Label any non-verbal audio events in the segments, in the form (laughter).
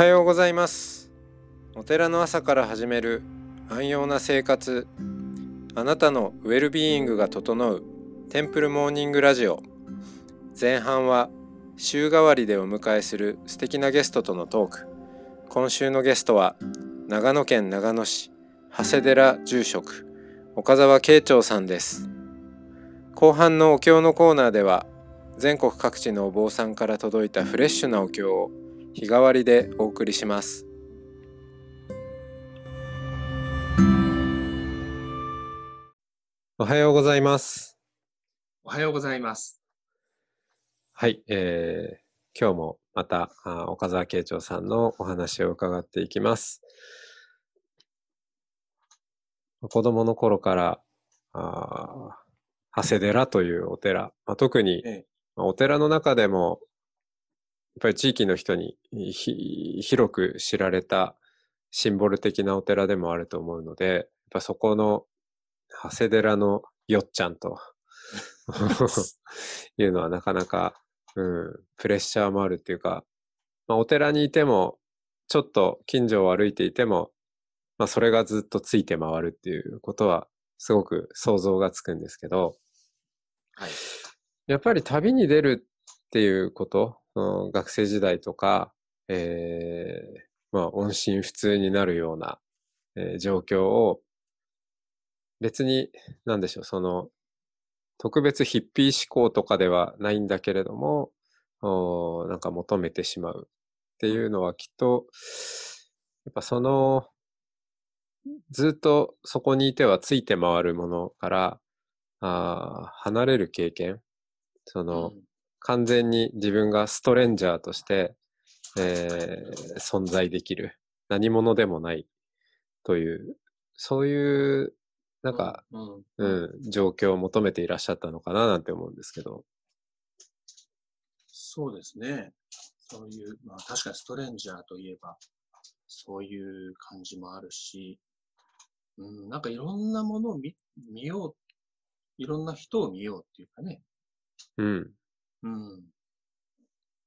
はようございます。お寺の朝から始める安養な生活。あなたのウェルビーイングが整うテンプルモーニングラジオ。前半は週替わりでお迎えする素敵なゲストとのトーク。今週のゲストは長野県長野市長谷寺住職岡澤慶長さんです。後半のお経のコーナーでは全国各地のお坊さんから届いたフレッシュなお経を日替わりでお送りします。おはようございます。おはようございます。はい、えー、今日もまたあ岡澤慶長さんのお話を伺っていきます。子供の頃からあー長谷寺というお寺、まあ、特にええ。まあお寺の中でも、ぱり地域の人にひ広く知られたシンボル的なお寺でもあると思うので、やっぱそこの長谷寺のよっちゃんと (laughs) いうのはなかなか、うん、プレッシャーもあるっていうか、まあ、お寺にいても、ちょっと近所を歩いていても、まあ、それがずっとついて回るっていうことは、すごく想像がつくんですけど、はい。やっぱり旅に出るっていうこと、うん学生時代とか、えーまあ、音信不通になるような、えー状況を、別に、なんでしょう、その、特別ヒッピー思考とかではないんだけれども、おなんか求めてしまうっていうのはきっと、やっぱその、ずっとそこにいてはついて回るものから、あ離れる経験、その、うん。完全に自分がストレンジャーとして、えー存在できる。何者でもないという、そういう、なんか、うん、ううんん、状況を求めていらっしゃったのかななんて思うんですけど。そうですね。そういう、まあ確かにストレンジャーといえば、そういう感じもあるし、うん、なんかいろんなものを見見よう、いろんな人を見ようっていうかね。うん、うん。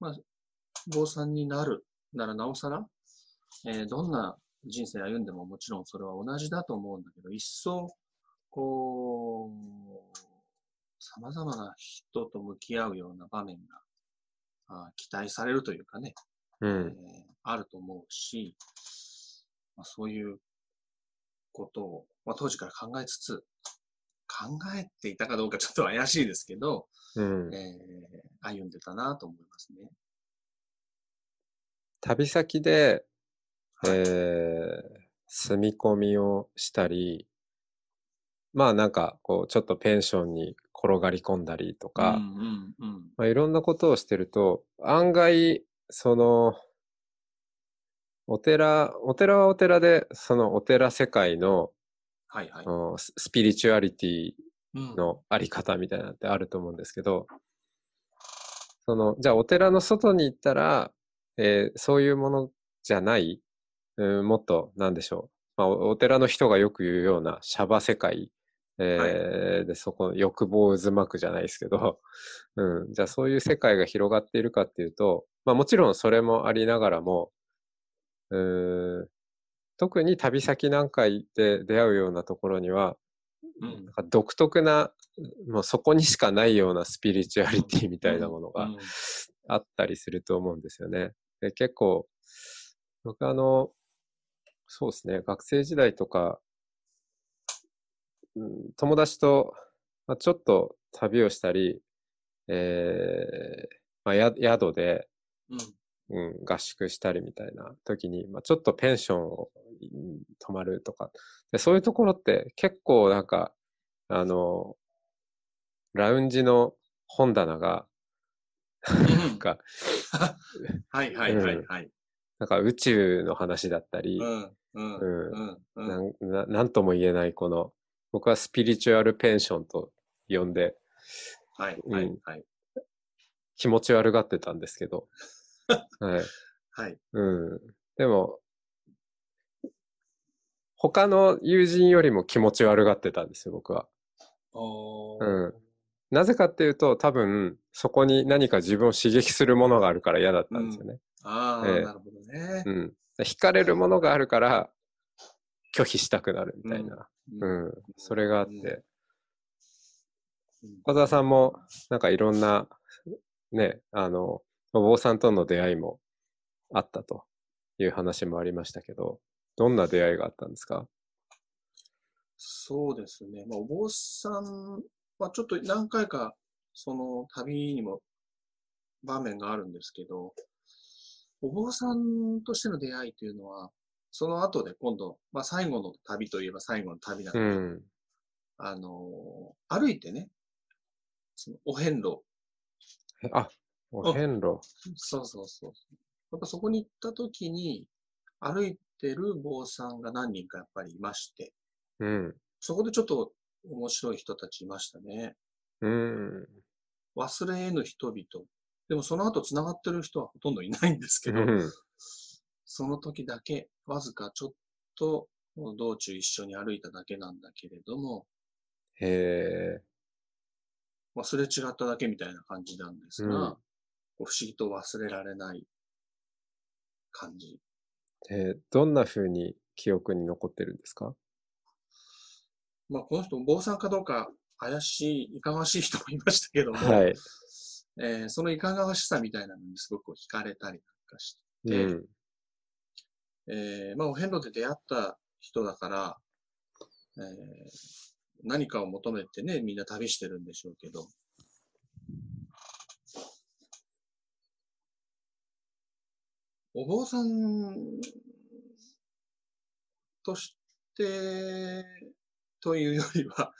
まあ、坊さんになるならなおさら、えーどんな人生歩んでももちろんそれは同じだと思うんだけど、一層、こう、様々な人と向き合うような場面が、あー期待されるというかね、うえーん、あると思うし、まあ、そういうことを、まあ、当時から考えつつ、考えていたかどうかちょっと怪しいですけど、うん。えー歩んでたなと思いますね。旅先で、はいえー住み込みをしたり、まあなんか、こう、ちょっとペンションに転がり込んだりとか、うんうんうん。まあ、いろんなことをしてると、案外、その、お寺、お寺はお寺で、そのお寺世界の、はいはい。うんススピリチュアリティうんのあり方みたいなのってあると思うんですけど、その、じゃあお寺の外に行ったら、えーそういうものじゃない、うん、もっと、なんでしょう。まあ、おお寺の人がよく言うようなシャバ世界、えーで、そこ、欲望渦巻くじゃないですけど、(laughs) うん、じゃあそういう世界が広がっているかっていうと、まあもちろんそれもありながらも、うーん特に旅先なんか行って出会うようなところには、うん。なんか独特な、もうそこにしかないようなスピリチュアリティみたいなものがうん。あったりすると思うんですよね。で結構、僕あの、そうですね、学生時代とか、うん、友達と、まあ、ちょっと旅をしたり、えーまあ、や宿で、うんうん、合宿したりみたいな時に、まあ、ちょっとペンションをうん泊まるとか。で、そういうところって結構なんか、あの、ラウンジの本棚が、(laughs) なんか、(laughs) はいはいはいはい。なんか宇宙の話だったり、うんうんうんうん。うん。なんとも言えないこの、僕はスピリチュアルペンションと呼んではいうんはい。はい。気持ち悪がってたんですけど、はい。はい。うん。でも、他の友人よりも気持ち悪がってたんですよ、僕は。おうんなぜかっていうと、多分、そこに何か自分を刺激するものがあるから嫌だったんですよね。ああ、ええなるほどね。うん。惹かれるものがあるから、拒否したくなるみたいな。うん。それがあって。小沢さんも、なんかいろんな、ね、あの、お坊さんとの出会いもあったという話もありましたけど、どんな出会いがあったんですか？そうですね。まあ、お坊さんはちょっと何回か、その旅にも場面があるんですけど、お坊さんとしての出会いというのは、その後で今度、まあ最後の旅といえば最後の旅なんで、うん。あの、歩いてね、そのお遍路、あ、お遍路。そうそうそう。やっぱそこに行った時に、歩いてる坊さんが何人かやっぱりいまして、うん。そこでちょっと面白い人たちいましたね。うん。忘れ得ぬ人々。でもその後繋がってる人はほとんどいないんですけど、うん。その時だけ、わずかちょっと道中一緒に歩いただけなんだけれども、へえ。忘れ違っただけみたいな感じなんですが、うん不思議と忘れられない感じ。えーどんな風に記憶に残ってるんですか？まあ、この人、坊さんかどうか怪しい、いかがわしい人もいましたけども、はい。えーそのいかがわしさみたいなのにすごく惹かれたりなんかして、うん。えーまあ、お遍路で出会った人だから、えー何かを求めてね、みんな旅してるんでしょうけど、お坊さんとして、というよりは、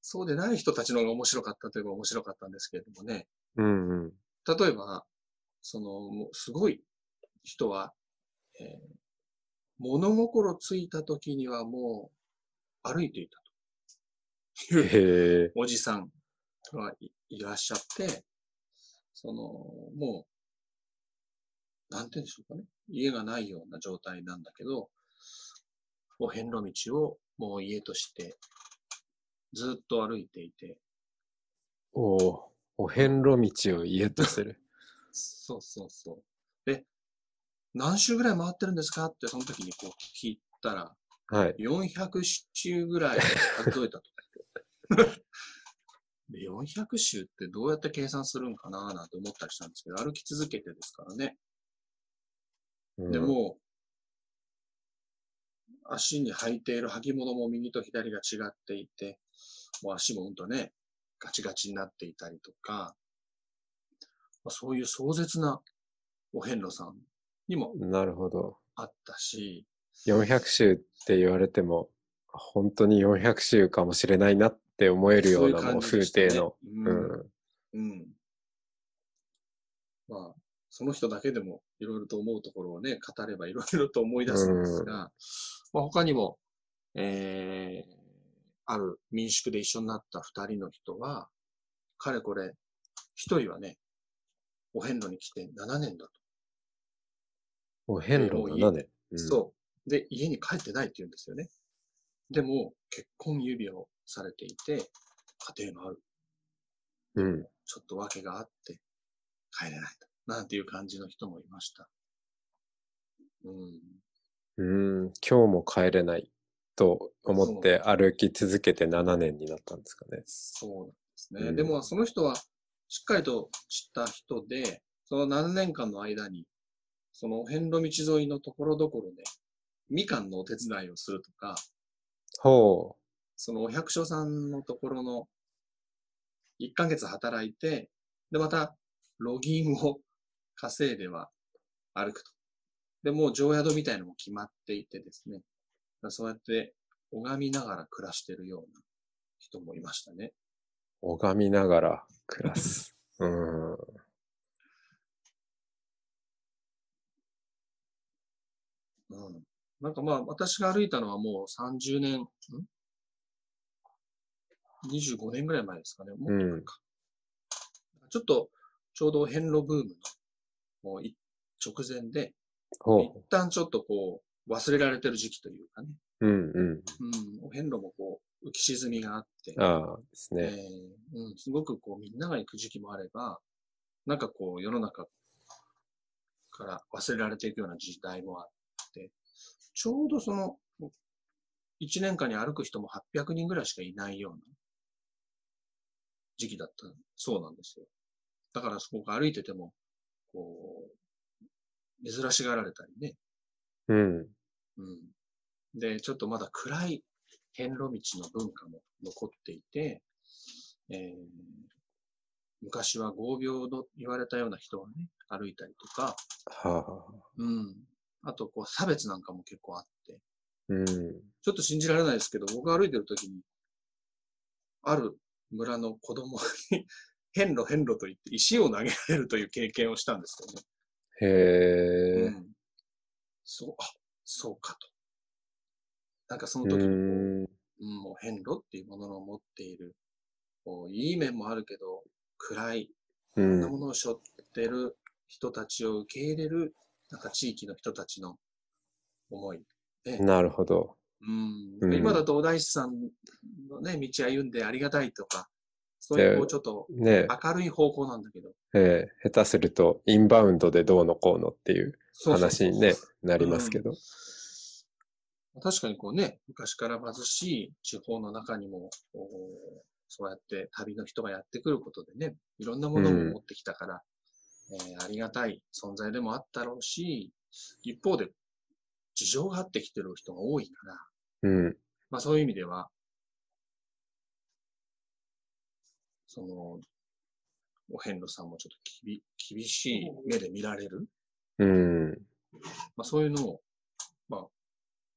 そうでない人たちの方が面白かったといえば面白かったんですけれどもね。うんうん。例えば、その、すごい人は、えー物心ついた時にはもう歩いていたと (laughs) いう。おじさんがいいらっしゃって、その、もう、なんて言うんでしょうかね。家がないような状態なんだけど、お遍路道をもう家としてずっと歩いていて、おお、お遍路道を家とする。そうそうそう。で、何周ぐらい回ってるんですかってその時にこう聞いたら、はい。400周ぐらい数えたと。(laughs) で400周ってどうやって計算するんかななんて思ったりしたんですけど、歩き続けてですからね。うんで、も、足に履いている履物も右と左が違っていて、もう足もうんとね、ガチガチになっていたりとか、まあそういう壮絶なお遍路さんにもなるほど。あったし、400周って言われても、本当に400周かもしれないなって思えるようなもう風景の。うんうん。うん。まあ、その人だけでもいろいろと思うところをね、語ればいろいろと思い出すんですが、まあ、他にも、えー、ある民宿で一緒になった二人の人は、かれこれ、一人はね、お遍路に来て7年だと。お遍路7年。うんそう。で、家に帰ってないって言うんですよね。でも、結婚指輪をされていて、家庭がある。うん。ちょっと訳があって、帰れないと。なんていう感じの人もいました。うん。うん。今日も帰れないと思って歩き続けて7年になったんですかね。そうなんですね。うんでも、その人はしっかりと知った人で、その7年間の間に、その遍路道沿いのところどころで、みかんのお手伝いをするとか、ほそのお百姓さんのところの1ヶ月働いて、で、また、ロギンを稼いでは歩くと。で、もう常宿みたいのも決まっていてですね。そうやって拝みながら暮らしてるような人もいましたね。う。拝みながら暮らす。(laughs) うん。うん。なんかまあ、私が歩いたのはもう30年、ん ?25 年ぐらい前ですかね。もっと前か。ちょっと、ちょうど遍路ブームのもうい直前で、ほ一旦ちょっとこう、忘れられてる時期というかね。う。うんうん。うん。遍路もこう、浮き沈みがあって、ああ、ですえね。ーうん、すごくこう、みんなが行く時期もあれば、なんかこう、世の中、から忘れられていくような時代もあって、ちょうどその、1年間に歩く人も800人ぐらいしかいないような時期だったそうなんですよ。だからそこが歩いてても、こう、珍しがられたりね。うん。うん。で、ちょっとまだ暗い遍路道の文化も残っていて、えー昔は合病と言われたような人がね、歩いたりとか、はあ。うん。あと、こう、差別なんかも結構あって、うん。ちょっと信じられないですけど、僕が歩いてる時に、ある村の子供に、変路変路と言って石を投げられるという経験をしたんですよね。へえ。うん。そう、あ、そうかと。なんかそのう時にこう、ん。うん、もう変路っていうものの持っている、こういい面もあるけど、暗い、う。そんなんものを背負ってる人たちを受け入れる、なんか地域の人たちの思い。ね。なるほど。うんうん今だとお大師さんのね、道歩んでありがたいとか、そういうこうちょっとね明るい方向なんだけど。ええ下手するとインバウンドでどうのこうのっていう話にね、なりますけど。確かにこうね、昔から貧しい地方の中にも、そうやって旅の人がやってくることでね、いろんなものを持ってきたから、えーありがたい存在でもあったろうし、一方で事情があってきてる人が多いから、うん。まあそういう意味では、その、お遍路さんもちょっと厳しい目で見られる、うん。まあそういうのを、まあ、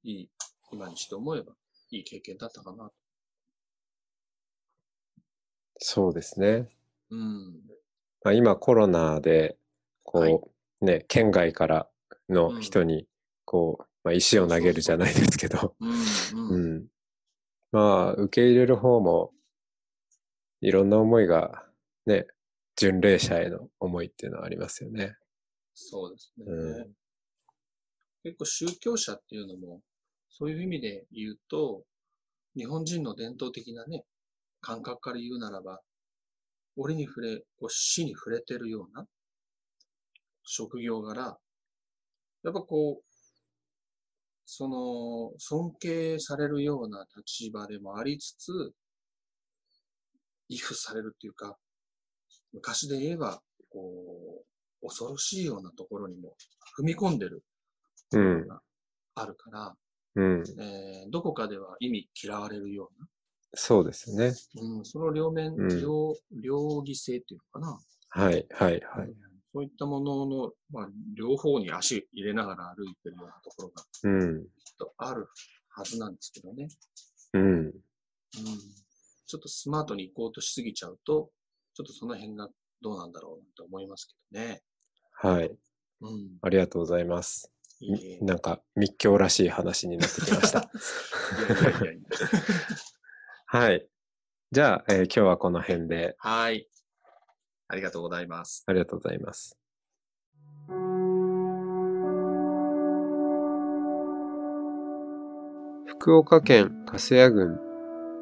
いい、今にして思えば、いい経験だったかなと。そうですね。うん。まあ、今コロナで、こう、はいね、県外からの人に、こう、まあ、石を投げるじゃないですけど、うん。ううん。ん。まあ、受け入れる方も、いろんな思いが、ね、巡礼者への思いっていうのはありますよね。そうですね。うん結構宗教者っていうのも、そういう意味で言うと、日本人の伝統的なね、感覚から言うならば、折に触れ、こう死に触れてるような職業柄、やっぱこう、その、尊敬されるような立場でもありつつ、畏怖されるっていうか、昔で言えば、こう、恐ろしいようなところにも踏み込んでるうん。があるから、うん。えーどこかでは意味嫌われるよそうですね。うな、うん、その両面、うん両、両義性っていうのかな。はい、はい、はい。そういったものの、まあ、両方に足入れながら歩いてるようなところがきっうん。とあるはずなんですけどね。うん。うん。ちょっとスマートに行こうとしすぎちゃうと、ちょっとその辺がどうなんだろうと思いますけどね。はい。うん。ありがとうございます。いいえ。なんか密教らしい話になってきました。(laughs) はい。じゃあ、えー今日はこの辺ではい。ありがとうございます。ありがとうございます。福岡県粕谷郡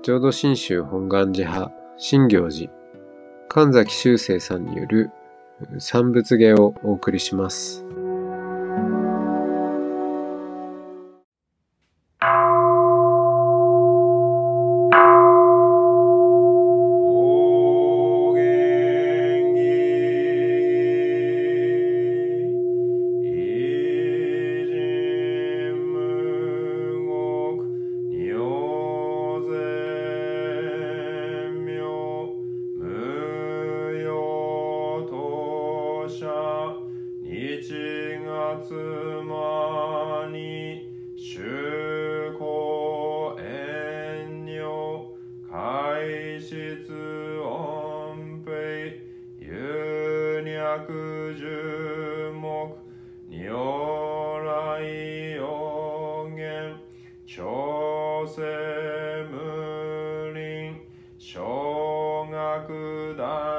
浄土真宗本願寺派新行寺神崎修正さんによる三仏芸をお送りします。くだ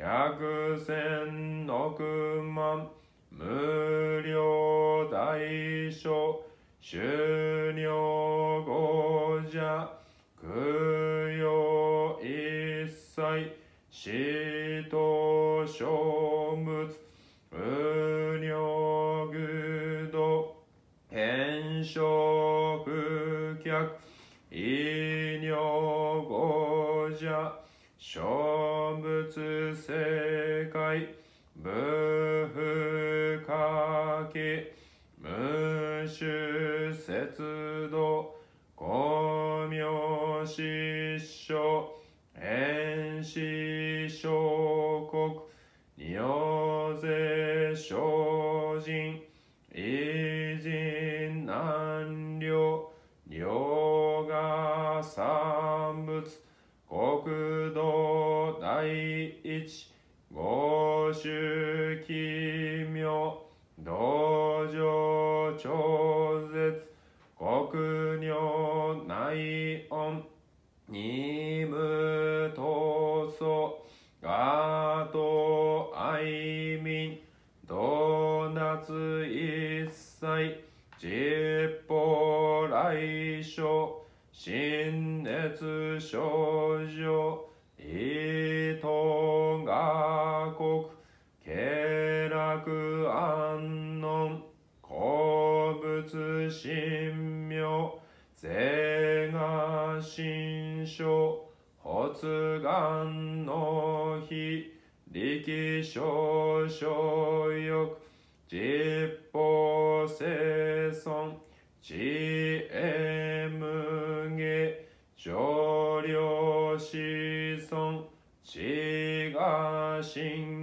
百千億万無料大書修了後じゃ供養一切死と書物無尿具度変色客医療後じゃ仏世界無不可き無臭節度公明失所遠視小国尿世小人偉人難量両がさご主奇妙道場長信